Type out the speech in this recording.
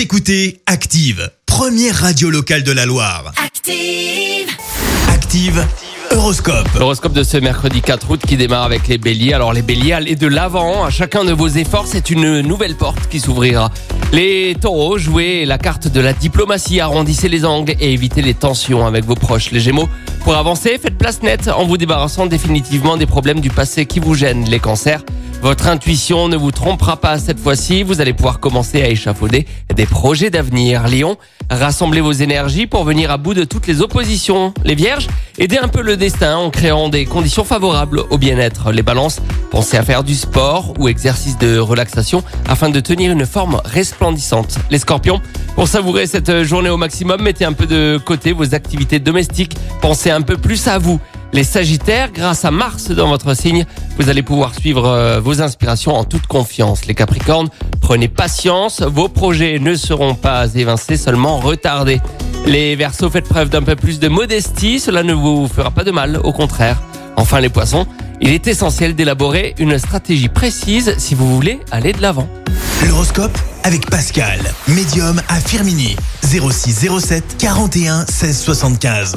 Vous écoutez Active, première radio locale de la Loire. Active. Active, Horoscope. L'horoscope de ce mercredi 4 août qui démarre avec les béliers. Alors les béliers, allez de l'avant. À chacun de vos efforts, c'est une nouvelle porte qui s'ouvrira. Les taureaux, jouez la carte de la diplomatie, arrondissez les angles et évitez les tensions avec vos proches. Les gémeaux, pour avancer, faites place nette en vous débarrassant définitivement des problèmes du passé qui vous gênent. Les cancers, votre intuition ne vous trompera pas cette fois-ci. Vous allez pouvoir commencer à échafauder des projets d'avenir. Lion, rassemblez vos énergies pour venir à bout de toutes les oppositions. Les vierges, aidez un peu le destin en créant des conditions favorables au bien-être. Les balances, pensez à faire du sport ou exercice de relaxation afin de tenir une forme resplendissante. Les scorpions, pour savourer cette journée au maximum, mettez un peu de côté vos activités domestiques. Pensez un peu plus à vous. Les Sagittaires, grâce à Mars dans votre signe, vous allez pouvoir suivre euh, vos inspirations en toute confiance. Les Capricornes, prenez patience, vos projets ne seront pas évincés, seulement retardés. Les Verseaux, faites preuve d'un peu plus de modestie, cela ne vous fera pas de mal, au contraire. Enfin les Poissons, il est essentiel d'élaborer une stratégie précise si vous voulez aller de l'avant. L'horoscope avec Pascal, médium à Firmini. 06 07 41 16 75.